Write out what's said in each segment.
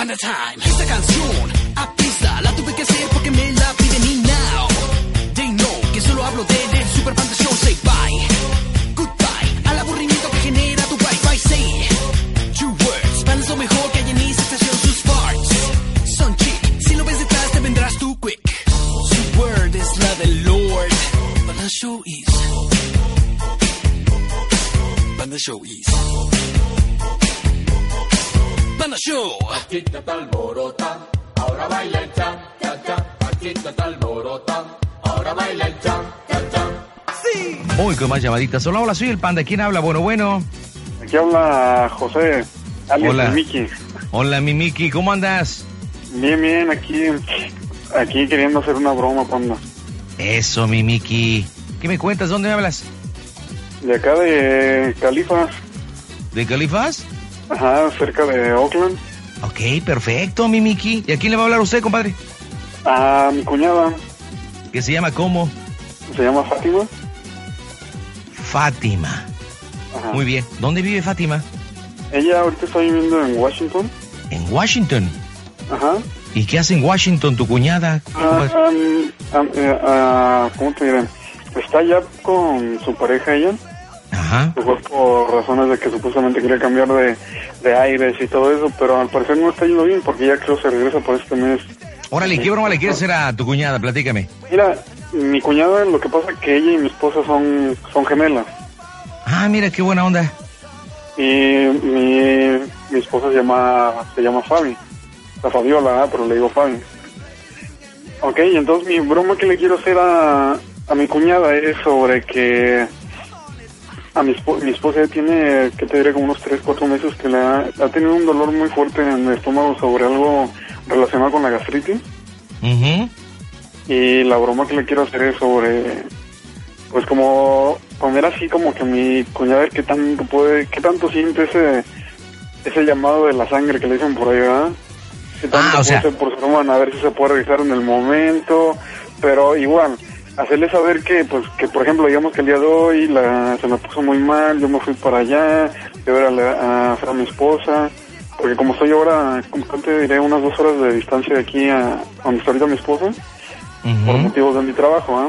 Panda Time. Esta canción a pista la tuve que hacer porque me Show is. Panda Show is. Panda Show. Aquí está alborota, ahora baila el cha, cha. Aquí está alborota, ahora baila el chan, cha, cha. Muy con más llamaditas. Hola, hola, soy el panda. ¿Quién habla? Bueno, bueno. Aquí habla José, alias Hola. Miki. Hola, mi Miki, ¿cómo andas? Bien, bien, aquí, aquí queriendo hacer una broma, panda. Eso, mi Miki. ¿Qué me cuentas? ¿Dónde me hablas? De acá de Califa, ¿De Califas? ajá, cerca de Oakland, Ok, perfecto, mi Miki. ¿Y a quién le va a hablar usted, compadre? a mi cuñada, Que se llama ¿cómo? se llama Fátima. Fátima. Ajá. Muy bien. ¿Dónde vive Fátima? Ella ahorita está viviendo en Washington. En Washington. Ajá. ¿Y qué hace en Washington tu cuñada? Ah, am- am- eh, ah, ¿Cómo te diré? Está ya con su pareja ella. Ajá. Fue por razones de que supuestamente quería cambiar de, de aires y todo eso, pero al parecer no está yendo bien porque ya creo se regresa por este mes. Órale, ¿qué broma le quieres hacer a tu cuñada? Platícame. Mira, mi cuñada, lo que pasa es que ella y mi esposa son, son gemelas. Ah, mira, qué buena onda. Y mi, mi esposa se llama, se llama Fabi. La Fabiola, ah, pero le digo Fabi. Ok, entonces mi broma que le quiero hacer a, a mi cuñada es sobre que a mi, espo- mi esposa tiene, que te diré, como unos 3, 4 meses que le ha, ha tenido un dolor muy fuerte en el estómago sobre algo relacionado con la gastritis. Ujú. Y la broma que le quiero hacer es sobre, pues como poner así como que mi cuñada qué tanto puede, qué tanto siente ese, ese llamado de la sangre que le dicen por ahí, ¿verdad? Qué tanto Ah, o sea- por su hermana, a ver si se puede revisar en el momento, pero igual, hacerle saber que, pues, que por ejemplo, digamos que el día de hoy la, se me puso muy mal, yo me fui para allá, de ver a, la- a, a mi esposa, porque como estoy ahora, como te diré, unas dos horas de distancia de aquí a donde está ahorita mi esposa, por motivos de mi trabajo, ¿ah?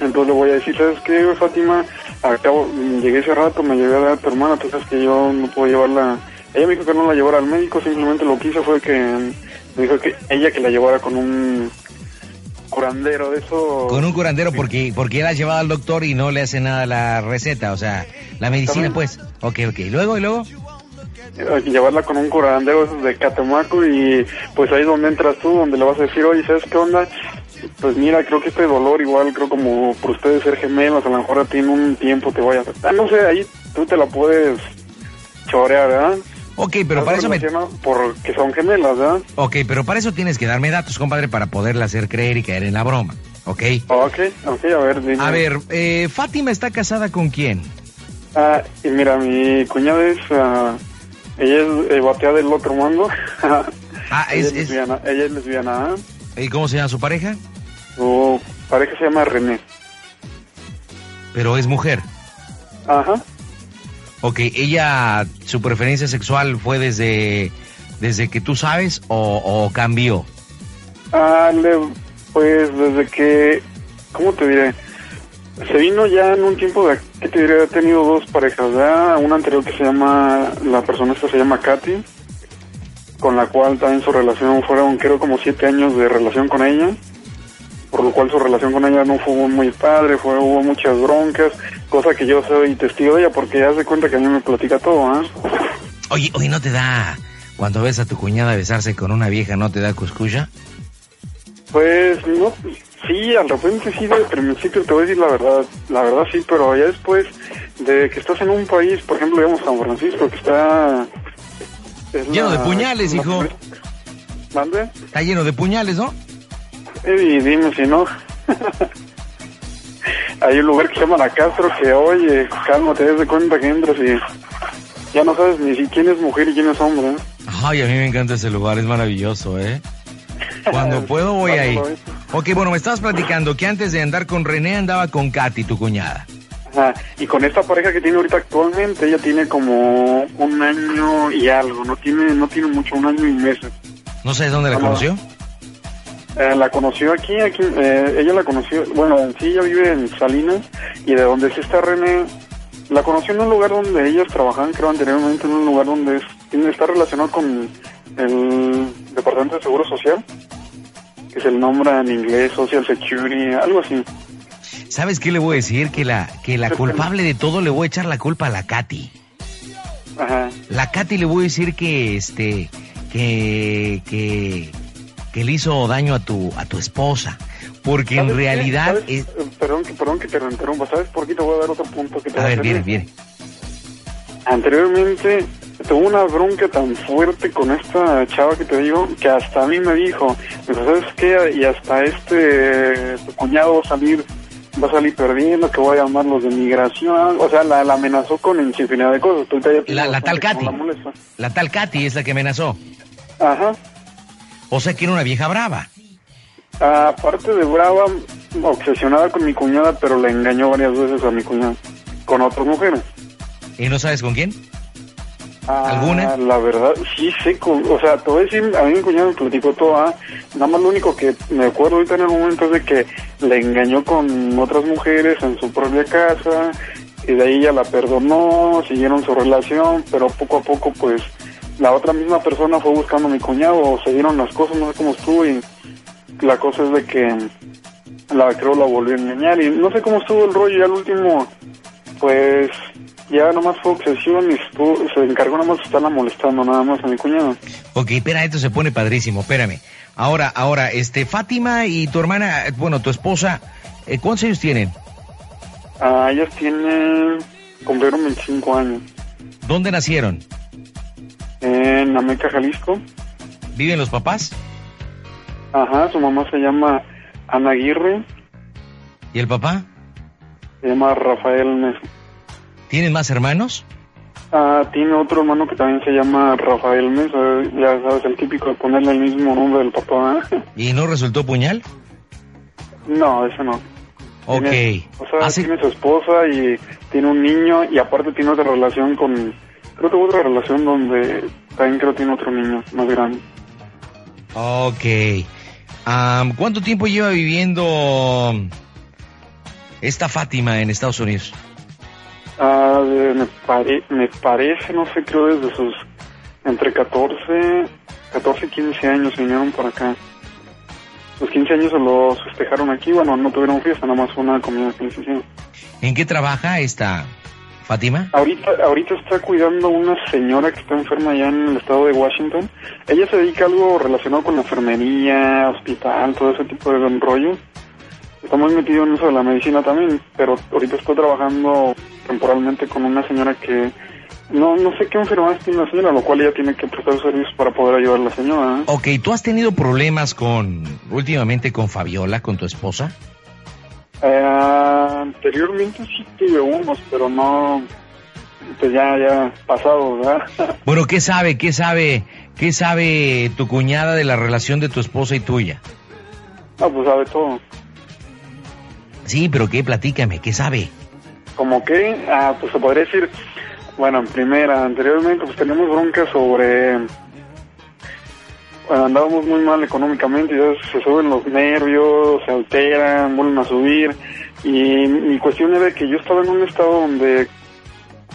Entonces le voy a decir, ¿sabes qué, Fátima? Acabo, llegué ese rato, me llevé a dar a tu hermana, tú sabes que yo no puedo llevarla. Ella me dijo que no la llevara al médico, simplemente lo que hizo fue que me dijo que ella que la llevara con un curandero de eso. Con un curandero porque porque él ha llevado al doctor y no le hace nada la receta, o sea, la medicina pues. Ok, ok. ¿Y luego, y luego? Que llevarla con un curandero de Catemaco y pues ahí es donde entras tú, donde le vas a decir, oye, ¿sabes qué onda? Pues mira, creo que este dolor igual, creo como por ustedes ser gemelos, a lo mejor a ti en un tiempo te vaya a afectar. No sé, ahí tú te la puedes chorear, ¿verdad? Ok, pero para eso me... Porque son gemelas, ¿verdad? Ok, pero para eso tienes que darme datos, compadre, para poderla hacer creer y caer en la broma. ¿Ok? Ok, ok, a ver, dime. A ver, eh, Fátima está casada con quién? Ah, y mira, mi cuñada es, ah, ella es eh, batea del otro mundo. Ah, ella es, es, es- lesbiana, ella es lesbiana, ¿ah? ¿Y cómo se llama su pareja? Su pareja se llama René. Pero es mujer. Ajá. Ok, ella, su preferencia sexual fue desde, desde que tú sabes o, cambió. Ah, le- pues desde que, ¿cómo te diré? Se vino ya en un tiempo de, ¿qué te diré? Ha tenido dos parejas, ¿verdad? Una anterior que se llama, la persona esta se llama Katy, con la cual también su relación fueron, creo, como siete años de relación con ella, por lo cual su relación con ella no fue muy padre, fue, hubo muchas broncas, cosa que yo soy testigo de ella porque ya se cuenta que a mí me platica todo, ¿ah? Oye, oye, ¿no te da, cuando ves a tu cuñada besarse con una vieja, no te da cuscuya? Pues no, sí, al repente sí, de principio te voy a decir la verdad, la verdad sí, pero ya después de que estás en un país, por ejemplo, digamos San Francisco, que está... es Lleno de puñales, la- hijo. ¿Mande? Está lleno de puñales, ¿no? Y dime si no. Hay un lugar que se llama La Castro que, oye, cálmate, des de cuenta que entras y ya no sabes ni si quién es mujer y quién es hombre. ¿eh? Ay, a mí me encanta ese lugar, es maravilloso, ¿eh? Cuando puedo voy ahí. Ok, bueno, me estabas platicando que antes de andar con René andaba con Katy, tu cuñada. Ajá. Y con esta pareja que tiene ahorita actualmente, ella tiene como un año y algo, no tiene, no tiene mucho, un año y meses. ¿No sabes dónde la No. conoció? Eh, la conoció aquí, aquí eh, ella la conoció, bueno, en sí ella vive en Salinas y de donde sí está René, la conoció en un lugar donde ellos trabajaban, creo anteriormente, en un lugar donde es, está relacionado con el Departamento de Seguro Social, que se le nombra en inglés Social Security, algo así. ¿Sabes qué le voy a decir? Que la, que la culpable de todo le voy a echar la culpa a la Katy. Ajá. La Katy le voy a decir que este que que que le hizo daño a tu a tu esposa, porque en realidad es Perdón, que, perdón que te interrumpa, ¿sabes por qué te voy a dar otro punto que te a ver, viene, viene. Anteriormente tuvo una bronca tan fuerte con esta chava que te digo que hasta a mí me dijo, ¿sabes qué? Y hasta este tu cuñado va a salir va a salir perdiendo, que voy a llamar los de migración, o sea, la, la amenazó con infinidad de cosas. La- la tal Katy. La tal Katy es la que amenazó. Ajá. O sea que era una vieja brava. Aparte de brava, obsesionada con mi cuñada, pero le engañó varias veces a mi cuñada, con otras mujeres. ¿Y no sabes con quién? Ah, ¿Alguna? La verdad, sí sé, con- o sea, te voy a decir, a mí mi cuñado me platicó todo, ah, nada más lo único que me acuerdo ahorita en el momento es de que le engañó con otras mujeres en su propia casa, y de ahí ella la perdonó, siguieron su relación, pero poco a poco, pues, la otra misma persona fue buscando a mi cuñado, o se dieron las cosas, no sé cómo estuvo, y la cosa es de que la creo la volvió a engañar, y no sé cómo estuvo el rollo, ya al último, pues, ya nomás fue obsesión y estuvo, se encargó nomás de estarla molestando nada más a mi cuñado. Ok, espera, esto se pone padrísimo, espérame. Ahora, ahora, este, Fátima y tu hermana, eh, bueno, tu esposa, eh, ¿cuántos años tienen? Ah, ellas tienen, cumplieron 25 años. ¿Dónde nacieron? En Ameca, Jalisco. ¿Viven los papás? Ajá, su mamá se llama Ana Aguirre, ¿Y el papá? se llama Rafael Mesa. ¿Tienen más hermanos? Ah, tiene otro hermano que también se llama Rafael Mesa, ya sabes, el típico de ponerle el mismo nombre del papá. ¿eh? ¿Y no resultó puñal? no, ese no. Ok. Tiene- o sea, Hace- tiene su esposa y tiene un niño y aparte tiene otra relación con... Creo que otra relación donde también creo tiene otro niño más grande. Ok. ¿Cuánto tiempo lleva viviendo esta Fátima en Estados Unidos? De- me, pare- me parece, no sé, creo desde sus... Entre 14, 14 y 15 años vinieron por acá. Los 15 años se los festejaron aquí, bueno, no tuvieron fiesta, nada más una comida que les hicieron. ¿En qué trabaja esta Fátima? Ahorita, ahorita está cuidando una señora que está enferma allá en el estado de Washington. Ella se dedica a algo relacionado con la enfermería, hospital, todo ese tipo de rollo. Está muy metido en eso de la medicina también, pero ahorita está trabajando temporalmente con una señora que no no sé qué enfermedad tiene la señora, lo cual ella tiene que prestar servicios para poder ayudar a la señora. ¿eh? Ok, ¿tú has tenido problemas con, últimamente con Fabiola, con tu esposa? Eh, anteriormente sí tuve unos, pero no, pues ya, ya pasado, ¿verdad? Bueno, ¿qué sabe, qué sabe, qué sabe tu cuñada de la relación de tu esposa y tuya? no, pues sabe todo. Sí, pero qué, platícame, ¿qué sabe? Como que, ah, pues se podría decir, bueno, en primera, anteriormente pues tenemos broncas sobre, andábamos muy mal económicamente ya se suben los nervios, se alteran, vuelven a subir y mi cuestión era que yo estaba en un estado donde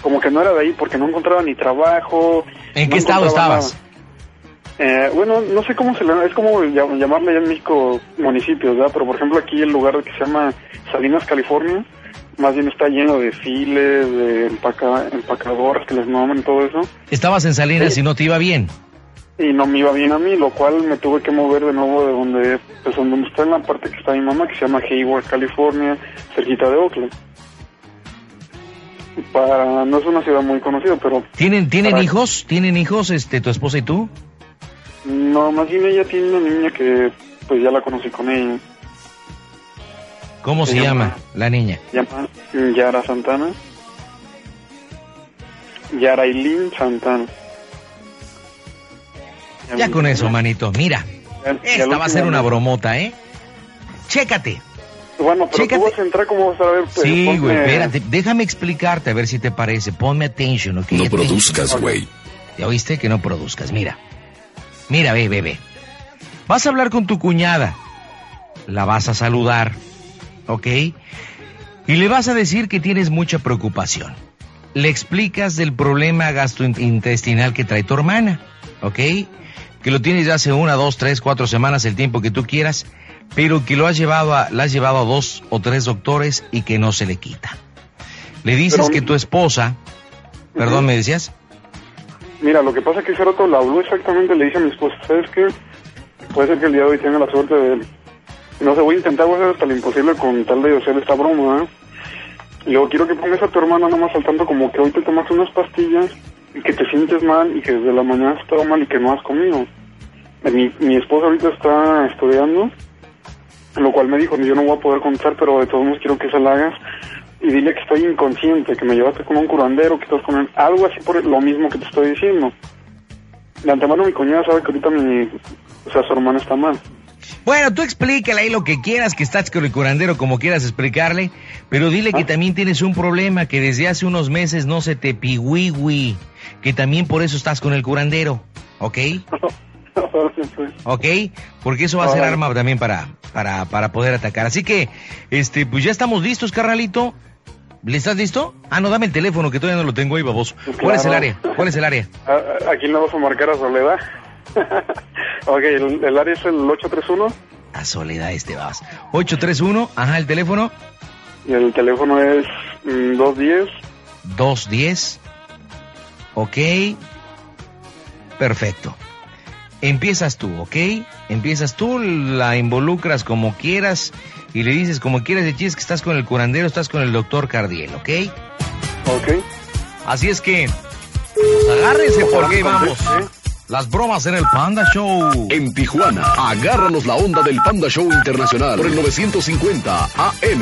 como que no era de ahí porque no encontraba ni trabajo. ¿En no qué estado estabas? Eh, bueno, no sé cómo se le es como llam- llamarle allá en México municipios, ¿verdad? Pero por ejemplo aquí el lugar que se llama Salinas, California, más bien está lleno de files, de empaca, empacadoras que les nombran todo eso, Estabas en Salinas y no te iba bien. Y no me iba bien a mí, lo cual me tuve que mover de nuevo de donde, pues donde está en la parte que está mi mamá, que se llama Hayward, California, cerquita de Oakland. Para, no es una ciudad muy conocida, pero ¿Tienen, tienen Para- hijos? ¿Tienen hijos, este, tu esposa y tú? no, más bien ella tiene una niña que pues ya la conocí con ella. ¿Cómo se, Se llama llama- la niña? Se llama Yara Santana. Yara Eileen Santana. Ya con eso, manito. Mira, Esta va a ser una bromota, ¿eh? Chécate. Bueno, pero Chécate. tú vas a entrar como vas a ver. pues, Sí, ponme- güey, espérate. Déjame explicarte a ver si te parece. Ponme atención, ¿ok? No Attention. produzcas, güey. ¿Ya oíste? Que no produzcas. Mira. Mira, ve, ve, ve. Vas a hablar con tu cuñada. La vas a saludar. ¿Ok? Y le vas a decir que tienes mucha preocupación. Le explicas del problema gastrointestinal que trae tu hermana. ¿Ok? Que lo tienes ya hace una, dos, tres, cuatro semanas, el tiempo que tú quieras. Pero que lo has llevado a, la has llevado a dos o tres doctores y que no se le quita. Le dices Pero- que tu esposa. Perdón, ¿me decías? Mira, lo que pasa es que ese rato le habló exactamente, le dije a mi esposa, ¿sabes qué? Puede ser que el día de hoy tenga la suerte de... No sé, voy a intentar voy a hacer hasta lo imposible con tal de hacer esta broma, ¿eh? Y luego quiero que pongas a tu hermana nomás al tanto como que hoy te tomas unas pastillas que te sientes mal y que desde la mañana has estado mal y que no has comido. Mi, mi esposa ahorita está estudiando, lo cual me dijo, yo no voy a poder contar, pero de todos modos quiero que se la hagas y dile que estoy inconsciente, que me llevaste con un curandero, que estás con algo así por lo mismo que te estoy diciendo. De antemano mi cuñada sabe que ahorita mi, o sea, su hermana está mal. Bueno, tú explícale ahí lo que quieras, que estás con el curandero como quieras explicarle, pero dile que Ah. también tienes un problema, que desde hace unos meses no se te pigüigüi, que también por eso estás con el curandero, ¿ok? ¿Ok? Porque eso va a ser Ah. arma también para, para, para poder atacar. Así que, este, pues ya estamos listos, carnalito. ¿Le estás listo? Ah, no, dame el teléfono, que todavía no lo tengo ahí, baboso. ¿Cuál es el área? ¿Cuál es el área? Ah, Aquí le vas a marcar a Soledad. Ok, el, el área es el 831 A Soledad este vas. 831, ajá, el teléfono. y el teléfono es mm, 210 210. Ok. Perfecto. Empiezas tú, ¿ok? Empiezas tú, la involucras como quieras y le dices como quieras de chis que estás con el curandero, estás con el doctor Cardiel, ¿ok? Ok. Así es que, pues agárrense porque vamos. ¿eh? Las bromas en el Panda Show. En Tijuana, agárranos la onda del Panda Show Internacional por el 950 AM.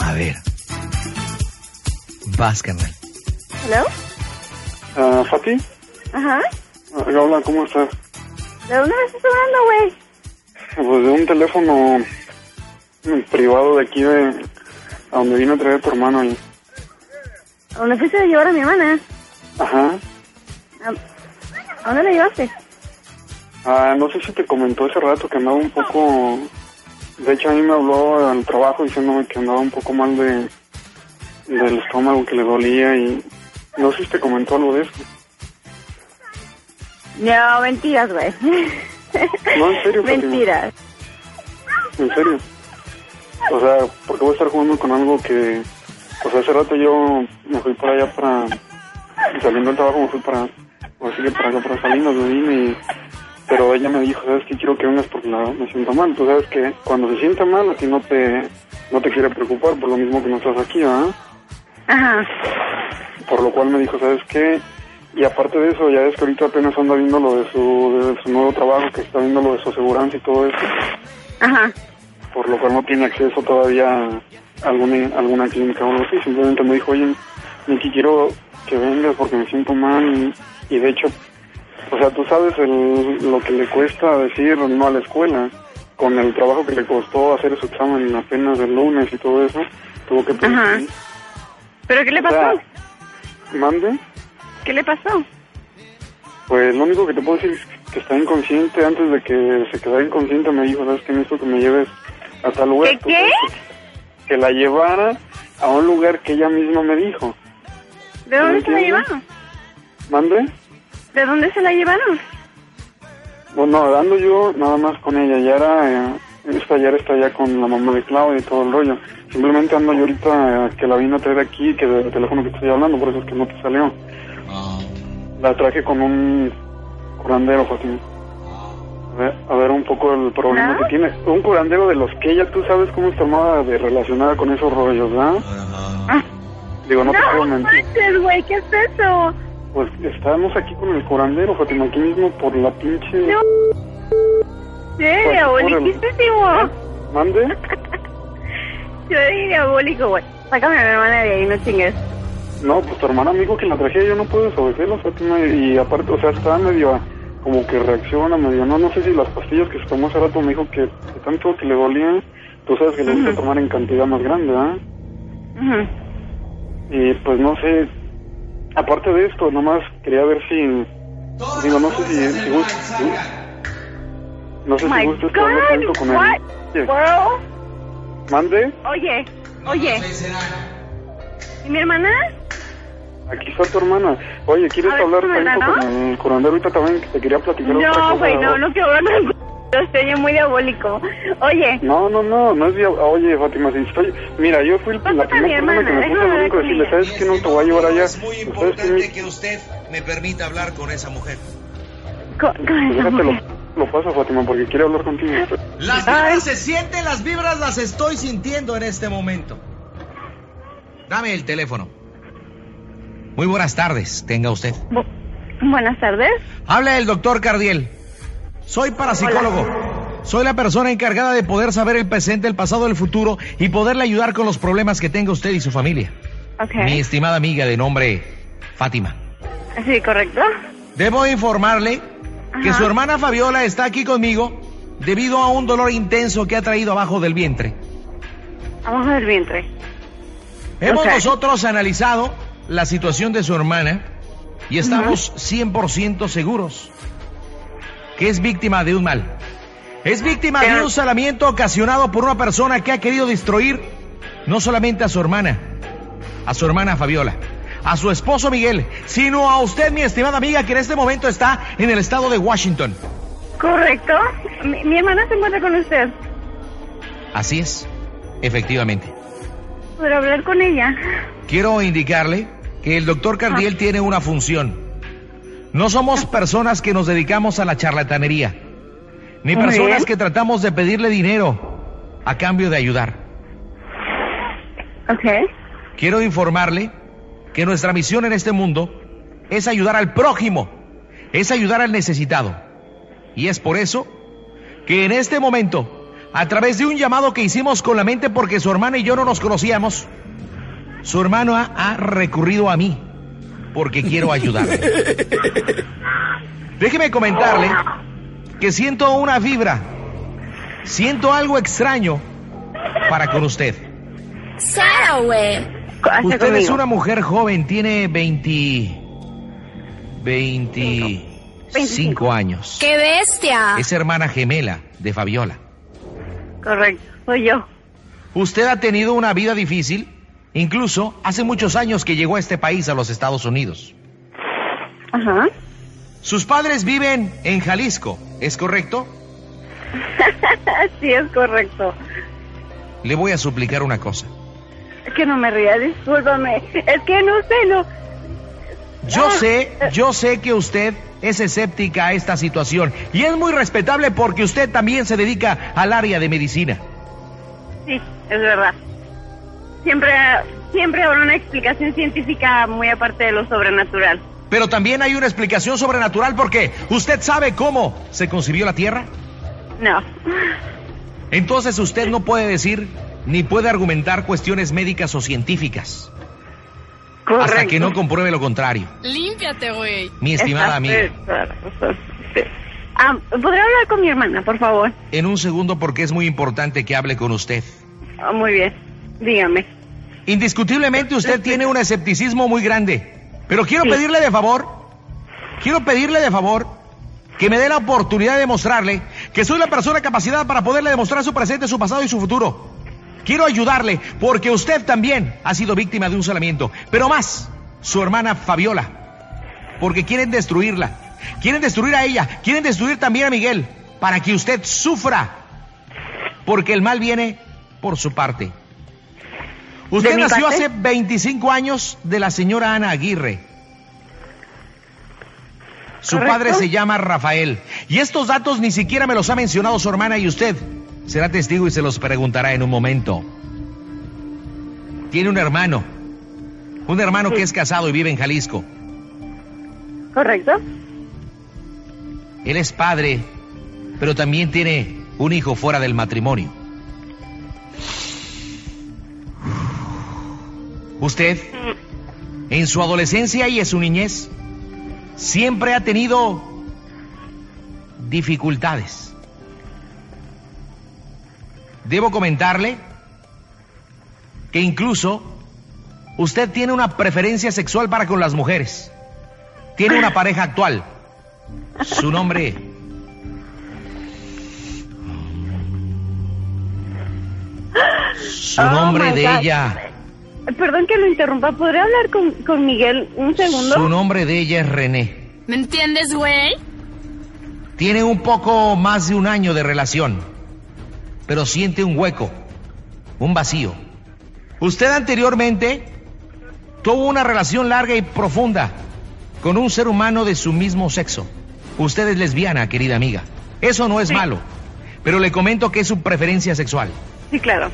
A ver. Vas, carnal. ¿Hello? Ah, Fati, Ajá. Ah, hola, ¿cómo estás? ¿De dónde me estás hablando, güey? Pues de un teléfono mm, privado de aquí de a donde vino a traer a tu hermano ahí. ¿A dónde fuiste a llevar a mi hermana? Ajá. ¿A, dónde la llevaste? Ah, no sé si te comentó ese rato que andaba un poco... De hecho, a mí me habló al trabajo diciéndome que andaba un poco mal de del estómago, que le dolía y... No sé si te comentó algo de eso. No, mentiras, güey. No, en serio. Mentiras. En serio. O sea, ¿por qué voy a estar jugando con algo que... O sea, hace rato yo me fui para allá para... Saliendo del trabajo me fui para... Así que para para Salinas, me vine y... Pero ella me dijo, ¿sabes qué? Quiero que vengas porque la, me siento mal. Tú sabes que cuando se siente mal a ti no te... No te quiere preocupar por lo mismo que no estás aquí, ¿ah? Ajá. Por lo cual me dijo, ¿sabes qué? Y aparte de eso, ya es que ahorita apenas anda viendo lo de su, de su nuevo trabajo, que está viendo lo de su aseguranza y todo eso. Ajá. por lo cual no tiene acceso todavía a alguna, alguna clínica o algo así. Simplemente me dijo, oye, Nicky, quiero que vengas porque me siento mal y, y de hecho, o sea, tú sabes el, lo que le cuesta decir no a la escuela, con el trabajo que le costó hacer su examen apenas el lunes y todo eso, tuvo que pedir. Ajá. ¿Pero qué le O sea, pasó? mande, ¿Qué le pasó? pues lo único que te puedo decir es que está inconsciente. Antes de que se quedara inconsciente me dijo, ¿sabes qué? Necesito que me lleves a tal lugar. ¿Qué qué? Que la llevara a un lugar que ella misma me dijo. ¿De dónde ¿Me se la llevaron? ¿Mande? ¿De dónde se la llevaron? Bueno, ando yo nada más con ella. Ya era, eh, esta ya está ya con la mamá de Claudia y todo el rollo. Simplemente ando yo ahorita eh, que la vino a traer aquí, que del teléfono que estoy hablando, por eso es que no te salió. La traje con un curandero, Joaquín. A ver, a ver un poco el problema ¿Ah? que tiene. Un curandero de los que ella, tú sabes cómo está de relacionada con esos rollos, ¿verdad? Ah, Digo, no, te puedo no mentir. manches, güey, ¿qué es eso? Pues estamos aquí con el curandero, Fátima, aquí mismo por la pinche... No. Eres el- diaboliquísimo. ¿Mande? Yo eres diabólico, güey. Sácame a mi hermana de ahí, no chingues. No, pues tu hermana me dijo que la traje, yo no puedo desobedecerla, Fátima, y aparte, o sea, está medio como que reacciona medio, no, no sé si las pastillas que se tomó hace rato me dijo que, que tanto que le dolían, tú sabes que le gusta tomar en cantidad más grande, ¿ah? Y pues no sé, aparte de esto, nomás quería ver si, digo, no sé si, si gust- si- no sé Oh si gusta que hable tanto con él. Mande, Oye, oye. ¿Y mi hermana? aquí está tu hermana. Oye, ¿quieres hablar ¿no? con el curandero ahorita también? Te quería platicar. No, güey, no, no quiero hablar Se oye muy diabólico. Oye, No, no, no, no es dia- Oye, Fátima, si estoy... Mira, yo fui la primera persona hermana, que me puse a decirle. ¿sabes qué? No te voy a llevar allá. Es muy importante que usted me permita hablar con esa mujer. con, con Pues esa déjate lo, mujer. lo paso, Fátima, porque quiere hablar contigo. Las vibras se sienten, las vibras las estoy sintiendo en este momento. Dame el teléfono. Muy buenas tardes, tenga usted. Bu- Buenas tardes. Habla el doctor Cardiel. Soy parapsicólogo. Soy la persona encargada de poder saber el presente, el pasado, el futuro y poderle ayudar con los problemas que tenga usted y su familia. Mi estimada amiga de nombre Fátima. Sí, correcto. Debo informarle que Ajá. su hermana Fabiola está aquí conmigo debido a un dolor intenso que ha traído abajo del vientre. Abajo del vientre. Hemos nosotros analizado la situación de su hermana y estamos 100% seguros que es víctima de un mal. Es víctima de Pero- un salamiento ocasionado por una persona que ha querido destruir no solamente a su hermana, a su hermana Fabiola, a su esposo Miguel, sino a usted, mi estimada amiga, que en este momento está en el estado de Washington. Correcto. Mi, mi hermana se encuentra con usted. Así es, efectivamente. ¿Puedo hablar con ella? Quiero indicarle que el doctor Cardiel tiene una función. No somos personas que nos dedicamos a la charlatanería, ni Muy personas bien. que tratamos de pedirle dinero a cambio de ayudar. Ok. Quiero informarle que nuestra misión en este mundo es ayudar al prójimo, es ayudar al necesitado. Y es por eso que en este momento, a través de un llamado que hicimos con la mente porque su hermana y yo no nos conocíamos, su hermano ha, ha recurrido a mí porque quiero ayudarle. Déjeme comentarle que siento una vibra, siento algo extraño para con usted. Sara, güey. Usted es una mujer joven, tiene 20... 25 25. años. ¡Qué bestia! Es hermana gemela de Fabiola. Correcto. Soy yo. Usted ha tenido una vida difícil, incluso hace muchos años que llegó a este país, a los Estados Unidos. Ajá. Sus padres viven en Jalisco, ¿es correcto? sí, es correcto. Le voy a suplicar una cosa. Es que no me ría, discúlpame. Es que no sé, no. Yo Ah, sé, yo sé que usted es escéptica a esta situación y es muy respetable porque usted también se dedica al área de medicina. Sí, es verdad. Siempre, siempre habrá una explicación científica muy aparte de lo sobrenatural. Pero también hay una explicación sobrenatural porque usted sabe cómo se concibió la Tierra. No. Entonces usted no puede decir ni puede argumentar cuestiones médicas o científicas Correcto. hasta que no compruebe lo contrario. Límpiate, güey. Mi estimada amiga, sí. Ah, ¿Podría hablar con mi hermana, por favor? en un segundo porque es muy importante que hable con usted. Ah, muy bien. Dígame. Indiscutiblemente usted tiene un escepticismo muy grande, pero quiero Sí. pedirle de favor, quiero pedirle de favor que me dé la oportunidad de demostrarle que soy la persona capacitada para poderle demostrar su presente, su pasado y su futuro. Quiero ayudarle porque usted también ha sido víctima de un salamiento, pero más su hermana Fabiola, porque quieren destruirla, quieren destruir a ella, quieren destruir también a Miguel, para que usted sufra, porque el mal viene por su parte. Usted ¿De mi nació parte? hace 25 años de la señora Ana Aguirre. Su Correcto. padre se llama Rafael. Y estos datos ni siquiera me los ha mencionado su hermana y usted. Será testigo y se los preguntará en un momento. Tiene un hermano. Un hermano que es casado y vive en Jalisco. ¿Correcto? Él es padre, pero también tiene un hijo fuera del matrimonio. Usted, en su adolescencia y en su niñez, siempre ha tenido dificultades. Debo comentarle que incluso usted tiene una preferencia sexual para con las mujeres. Tiene una pareja actual. Su nombre... Su Oh, nombre de God. ella... Perdón que lo interrumpa, ¿podría hablar con, con Miguel un segundo? Su nombre de ella es René. ¿Me entiendes, güey? Tiene un poco más de un año de relación, pero siente un hueco, un vacío. Usted anteriormente tuvo una relación larga y profunda con un ser humano de su mismo sexo. Usted es lesbiana, querida amiga. Eso no es Sí. malo, pero le comento que es su preferencia sexual. Sí, claro.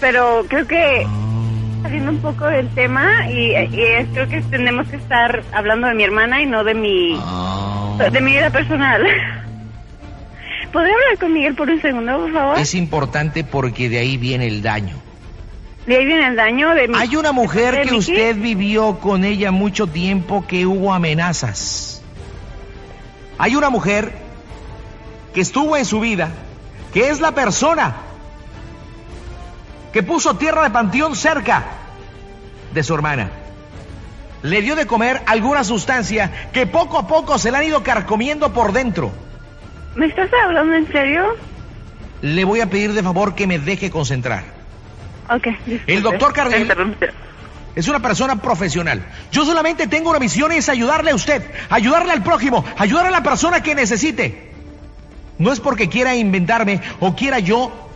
Pero creo que saliendo un poco del tema y, y es- creo que tenemos que estar hablando de mi hermana y no de mi de mi vida personal. ¿Podría hablar con Miguel por un segundo, por favor? Es importante porque de ahí viene el daño. De ahí viene el daño de mi... Hay una mujer que usted vivió con ella mucho tiempo que hubo amenazas. Hay una mujer que estuvo en su vida, que es la persona que puso tierra de panteón cerca de su hermana. Le dio de comer alguna sustancia que poco a poco se la han ido carcomiendo por dentro. ¿Me estás hablando en serio? Le voy a pedir de favor que me deje concentrar. Ok. disculpe. El doctor interrumpí. Es una persona profesional. Yo solamente tengo una misión y es ayudarle a usted, ayudarle al prójimo, ayudar a la persona que necesite. No es porque quiera inventarme o quiera yo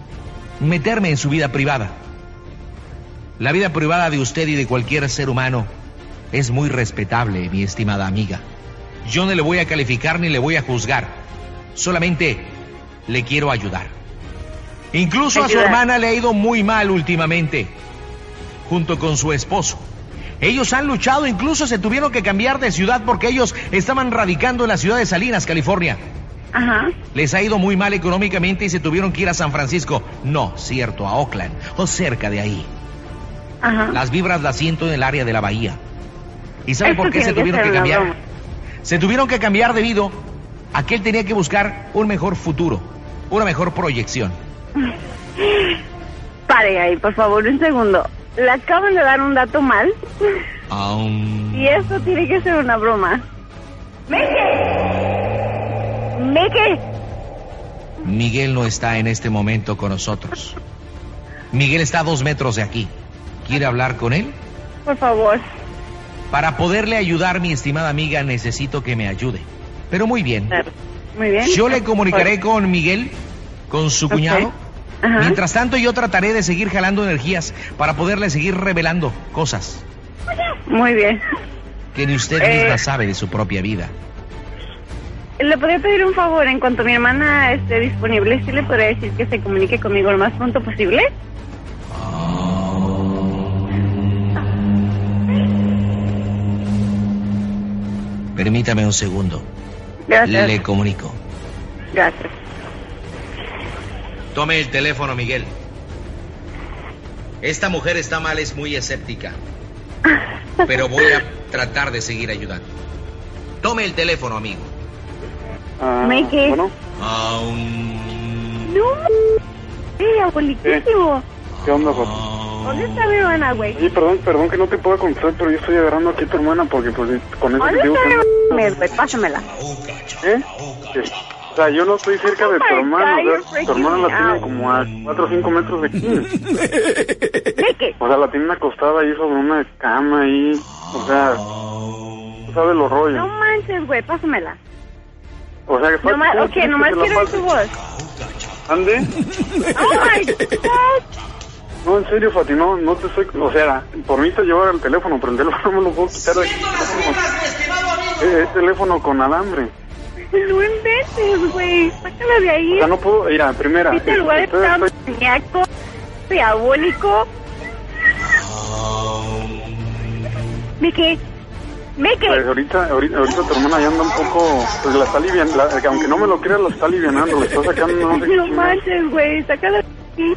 meterme en su vida privada. La vida privada de usted y de cualquier ser humano es muy respetable, mi estimada amiga. Yo no le voy a calificar ni le voy a juzgar. Solamente le quiero ayudar. Incluso a su hermana le ha ido muy mal últimamente junto con su esposo. Ellos han luchado, incluso se tuvieron que cambiar de ciudad porque ellos estaban radicando en la ciudad de Salinas, California. Ajá. Les ha ido muy mal económicamente y se tuvieron que ir a San Francisco. No, cierto, a Oakland o cerca de ahí. Ajá. Las vibras las siento en el área de la bahía. ¿Y sabe Esto por qué se tuvieron que cambiar? broma. Se tuvieron que cambiar debido a que él tenía que buscar un mejor futuro, una mejor proyección. Pare ahí, por favor, un segundo. Le acaban de dar un dato mal Aún- y esto tiene que ser una broma. ¡Meke! ¡Meke! Miguel no está en este momento con nosotros. Miguel está a dos metros de aquí. ¿Quiere hablar con él? Por favor. Para poderle ayudar, mi estimada amiga, necesito que me ayude. Pero muy bien. Muy bien. Yo le comunicaré con Miguel, con su cuñado. Ajá. Mientras tanto, yo trataré de seguir jalando energías para poderle seguir revelando cosas Muy bien. que ni usted Eh. misma sabe de su propia vida. ¿Le podría pedir un favor? En cuanto mi hermana esté disponible, ¿sí le podría decir que se comunique conmigo lo más pronto posible? Permítame un segundo. Gracias. Le comunico. Gracias. Tome el teléfono, Miguel. Esta mujer está mal, es muy escéptica. Pero voy a tratar de seguir ayudando. Tome el teléfono, amigo. Ah, Mike. Bueno, Aún- ¡No! ¡Sí, abuelitísimo! ¿qué onda, Joto? ¿Dónde está mi hermana, güey? Oye, perdón, perdón que no te pueda contestar, pero yo estoy agarrando aquí a tu hermana porque pues con eso que ¿Dónde te digo está que... güey? Pásamela. ¿Eh? O sea, yo no estoy cerca de tu Oh hermana, o sea, tu hermana la tiene como a 4 o 5 metros de aquí. Meke. O sea, la tienen acostada ahí sobre una cama ahí. O sea, tú sabes los No rollos. manches, güey, pásamela. O sea, que Nomás, ¿cómo ok, nomás quiero oír tu voz. ¿Ande? ¡Oh, my God! No, en serio, Fati, no, no te estoy... O sea, por mí te llevar el teléfono, pero el teléfono no me lo puedo quitar de aquí. Es, es teléfono con alambre. No inventes, güey. Sácala de ahí. O sea, no puedo... Mira, primera... Viste el lugar estoy- tan estoy- maníaco, diabólico. Pues ahorita, ahorita, ahorita tu hermana ya anda un poco, pues la está aliviando, aunque no me lo creas, la está alivianando, le está sacando no sé No manches, güey. Aquí.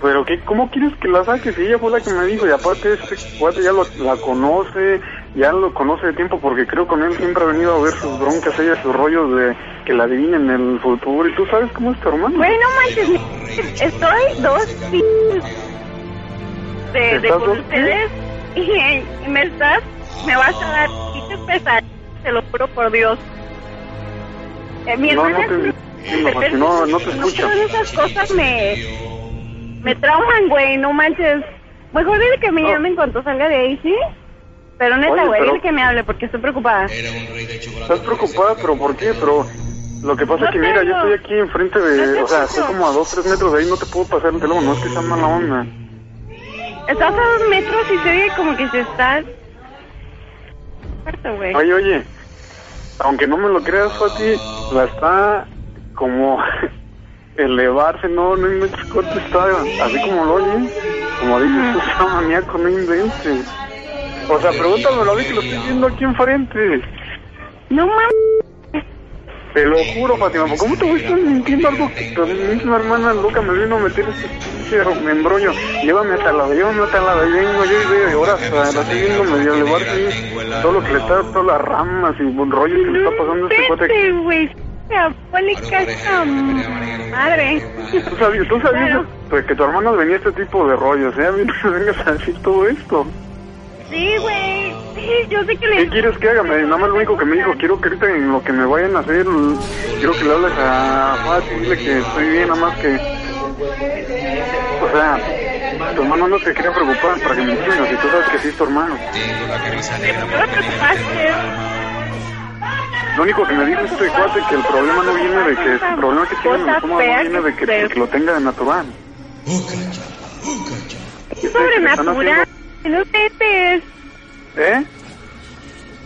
Pero qué, ¿cómo quieres que la saques? Si ella fue la que me dijo, y aparte este cuate ya lo- la conoce, ya lo conoce de tiempo porque creo con él siempre ha venido a ver sus broncas, ella, sus rollos de que la adivinen el futuro. ¿Y tú sabes cómo es tu hermano? Güey, no manches, estoy dos p- de, de ¿Estás con ustedes y me estás, me vas a dar pinches pesadillas, te lo juro por Dios. Eh, mi No, hermana no te no, no te escucho. todas esas cosas me, me trauman, güey, no manches. Mejor dile que me No. llamen cuando salga de ahí, ¿sí? Pero neta, güey, dile que me hable porque estoy preocupada. Estás preocupada, pero ¿por qué? Pero lo que pasa No es que, mira, yo estoy aquí enfrente de, No o sea, estoy como a dos, tres metros de ahí, no te puedo pasar el teléfono, no es que sea mala onda. Estás a dos metros y se oye como que se está... Güey. Oye, oye, aunque no me lo creas, Fati, la está como elevarse, no, no inventes corto, está así como lo oye, como dices tú, está maníaco, no inventes. O sea, pregúntamelo a mí que lo estoy viendo aquí enfrente. No mames. Te lo juro, Fátima, ¿cómo te voy a estar mintiendo algo que tu misma hermana loca me vino a meter este pinche embrollo? Llévame hasta la llévame hasta la de vengo yo y veo, y ahora hasta la estoy viendo medio elevarse y todo lo que le está, todas las ramas y un rollo que le está pasando a este cuate. Güey. Diabólica esa madre. Tú sabías, tú sabías Claro. pues, que tu hermana venía a este tipo de rollos, ¿eh? A mí no me vengas a decir todo esto. Sí, güey. Sí, yo sé que le... ¿Qué quieres que haga? Me- Nada más lo único que me dijo, quiero que ahorita en lo que me vayan a hacer, quiero que le hables a Fati, dile que estoy bien, nada más que... O sea, tu hermano no se quería preocupar para que me entiendas, y tú sabes que sí es tu hermano. No te preocupaste. Lo único que me dijo este cuate que el problema no viene de que el problema que tiene en el estómago no viene de que, que de que lo tenga de natural. Qué sobrenatural. No inventes. ¿Eh?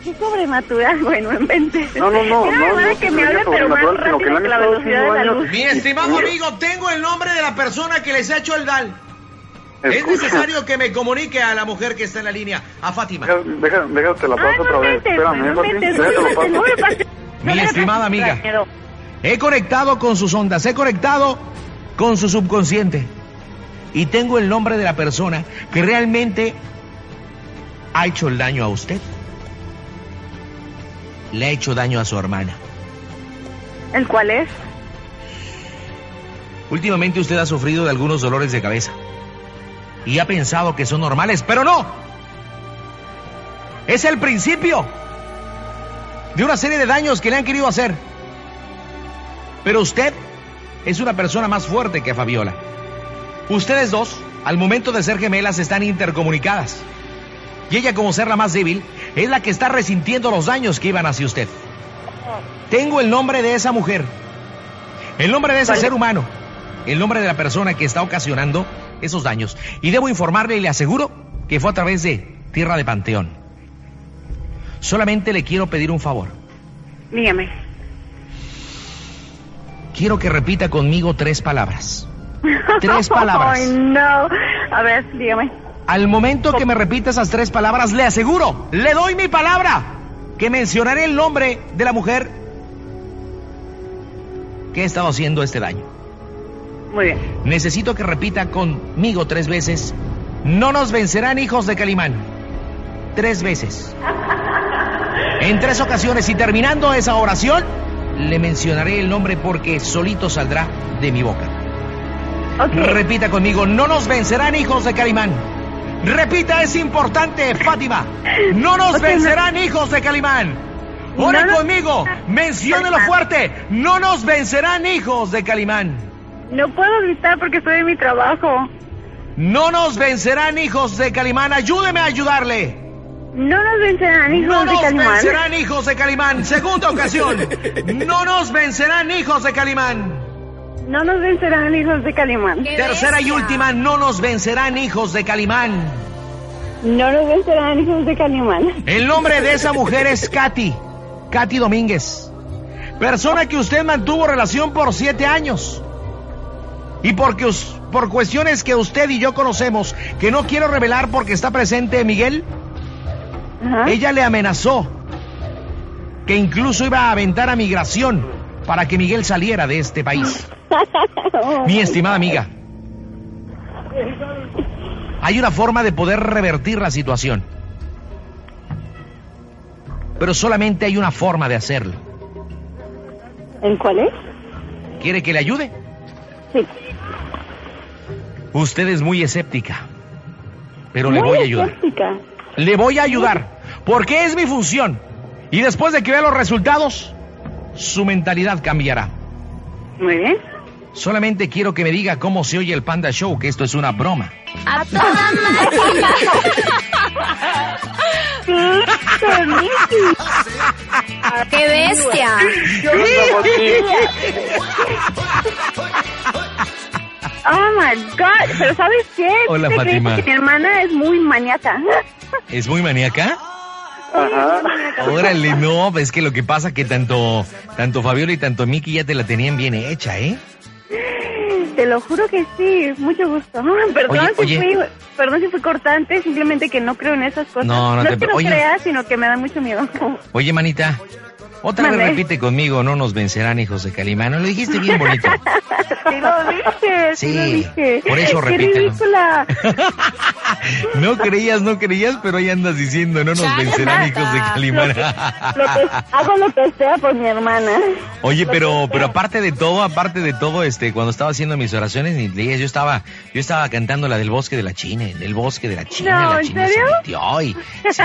Qué sobrenatural, güey, no inventes. No, no, no, no, no, que me hable, pero más que rápido le que la velocidad de la luz. Mi estimado amigo, tengo el nombre de la persona que les ha hecho el DAL. Es necesario que me comunique a la mujer que está en la línea, a Fátima. Deja, deja, déjate la Ah, paso otra no vez. inventes, Espérame, no Fati, inventes, déjate. Mi estimada amiga. He conectado con sus ondas, he conectado con su subconsciente. Y tengo el nombre de la persona que realmente ha hecho el daño a usted. Le ha hecho daño a su hermana. ¿El cuál es? Últimamente usted ha sufrido de algunos dolores de cabeza. Y ha pensado que son normales, pero no. Es el principio de una serie de daños que le han querido hacer. Pero usted es una persona más fuerte que Fabiola. Ustedes dos, al momento de ser gemelas, están intercomunicadas. Y ella, como ser la más débil, es la que está resintiendo los daños que iban hacia usted. Tengo el nombre de esa mujer, el nombre de ese ser humano, el nombre de la persona que está ocasionando esos daños. Y debo informarle y le aseguro que fue a través de Tierra de Panteón. Solamente le quiero pedir un favor. Dígame. Quiero que repita conmigo tres palabras. Tres palabras. Ay, no. A ver, dígame. Al momento que me repita esas tres palabras, le aseguro, le doy mi palabra, que mencionaré el nombre de la mujer que ha estado haciendo este daño. Muy bien. Necesito que repita conmigo tres veces, no nos vencerán hijos de Calimán. Tres veces. En tres ocasiones y terminando esa oración, le mencionaré el nombre porque solito saldrá de mi boca. Repita conmigo, no nos vencerán hijos de Calimán. Repita, es importante, Fátima. No nos vencerán hijos de Calimán. Ore No nos- conmigo, menciónelo fuerte. No nos vencerán hijos de Calimán. No puedo gritar porque estoy en mi trabajo. No nos vencerán hijos de Calimán. Ayúdeme a ayudarle. No nos vencerán hijos No de nos Calimán. vencerán hijos de Calimán. Segunda ocasión. No nos vencerán hijos de Calimán. No nos vencerán hijos de Calimán. ¡Qué Tercera y última, no nos vencerán hijos de Calimán. No nos vencerán hijos de Calimán. El nombre de esa mujer es Katy, Katy Domínguez. Persona que usted mantuvo relación por siete años. Y porque us- por cuestiones que usted y yo conocemos, que no quiero revelar porque está presente Miguel, Ajá. ella le amenazó que incluso iba a aventar a migración para que Miguel saliera de este país. Mi estimada amiga, hay una forma de poder revertir la situación. pero solamente hay una forma de hacerlo. ¿En cuál es? ¿Quiere que le ayude? Sí. Usted es muy escéptica, pero le voy a ayudar. escéptica. Le voy a ayudar, porque es mi función. Y después de que vea los resultados, su mentalidad cambiará. Muy bien. Solamente quiero que me diga cómo se oye el Panda Show, que esto es una broma. A toda máquina. ¡Qué bestia! Oh my God. Pero ¿sabes qué? Hola, ¿Te crees Fátima. que mi hermana es muy maníaca. ¿Es muy maníaca? Ajá. Órale, no, es que lo que pasa que tanto, tanto Fabiola y tanto Miki ya te la tenían bien hecha, ¿eh? Te lo juro que sí. Mucho gusto. Perdón, Oye, si oye. Fui, perdón si fui cortante. Simplemente que no creo en esas cosas. No, no te es que no oye. crea, sino que me da mucho miedo. Oye, manita, otra vez repite conmigo, no nos vencerán hijos de Calimán. Lo dijiste bien bonito. Sí lo dije, sí, Sí, lo dije. por eso repítelo. ridícula. No creías, no creías, pero ahí andas diciendo, no nos vencerán hijos de Calimán. Lo que, hago lo que sea por mi hermana. Oye, pero, pero aparte de todo, aparte de todo, este, cuando estaba haciendo mis oraciones, yo estaba, yo estaba cantando la del bosque de la China, del bosque de la China, No, la ¿en China serio? se metió y, sí,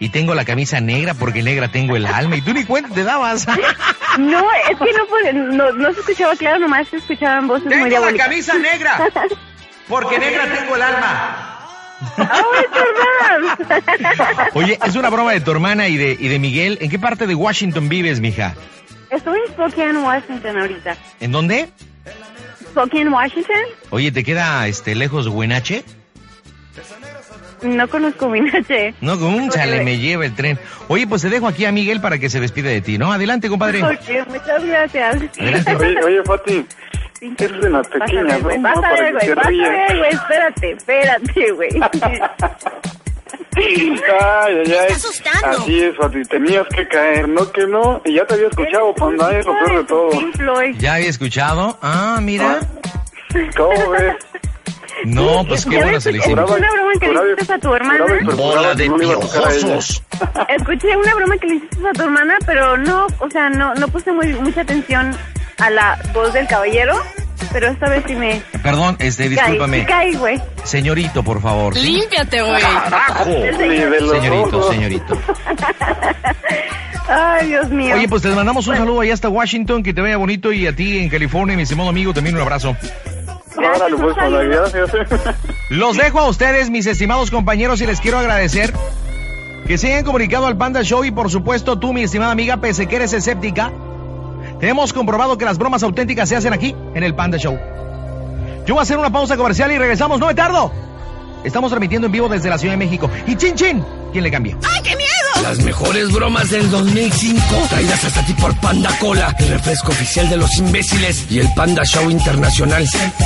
y tengo la camisa negra porque negra tengo el alma y tú ni cuenta te dabas. No, es que no, puede- no, no se escuchaba claro, nomás se escuchaban voces muy tengo la diabólicas. camisa negra porque negra tengo el alma. ¡Oh! Oye, es una broma de tu hermana y de, y de Miguel. ¿En qué parte de Washington vives, mija? Estoy en Spokane, Washington ahorita. ¿En dónde? ¿Spokane, Washington? Oye, ¿te queda este lejos Huenache? No conozco Minache. No, con un chale me lleva el tren. Oye, pues te dejo aquí a Miguel para que se despide de ti, ¿no? Adelante, compadre. Ok, muchas gracias. Adelante. Oye, oye, Fati, es de las Vas a pequeñas, ver, güey, ¿no? vas a Para ver, que güey, ver, güey, espérate, espérate, güey. Ay, ay, ay. asustando. Así es, Fati, tenías que caer, no que no. Y ya te había escuchado, Panda, es lo peor de todo. ¿Ya había escuchado? Ah, mira. ¿Cómo ves? No, pues qué ¿Ya bueno ves? se le Escuché una broma que le hiciste a tu hermana. Bola de piojosos. Escuché una broma que le hiciste a tu hermana, pero no, o sea, no, no puse muy, mucha atención a la voz del caballero, pero esta vez sí me Perdón, este, discúlpame. caí, güey. Señorito, por favor. ¿sí? Límpiate, güey. ¡Carajo! Los Señorito, señorito. Ay, Dios mío. Oye, pues te mandamos un saludo allá hasta Washington, que te vaya bonito, y a ti en California, mi estimado amigo, también un abrazo. Gracias, pues, gracias. Los dejo a ustedes, mis estimados compañeros, y les quiero agradecer que se hayan comunicado al Panda Show y por supuesto tú, mi estimada amiga, pese que eres escéptica, te hemos comprobado que las bromas auténticas se hacen aquí, en el Panda Show. Yo voy a hacer una pausa comercial y regresamos, no me tardo. Estamos transmitiendo en vivo desde la Ciudad de México. Y Chin Chin, ¿quién le cambia? Las mejores bromas del 2005, traídas hasta ti por Panda Cola, el refresco oficial de los imbéciles y el Panda Show Internacional.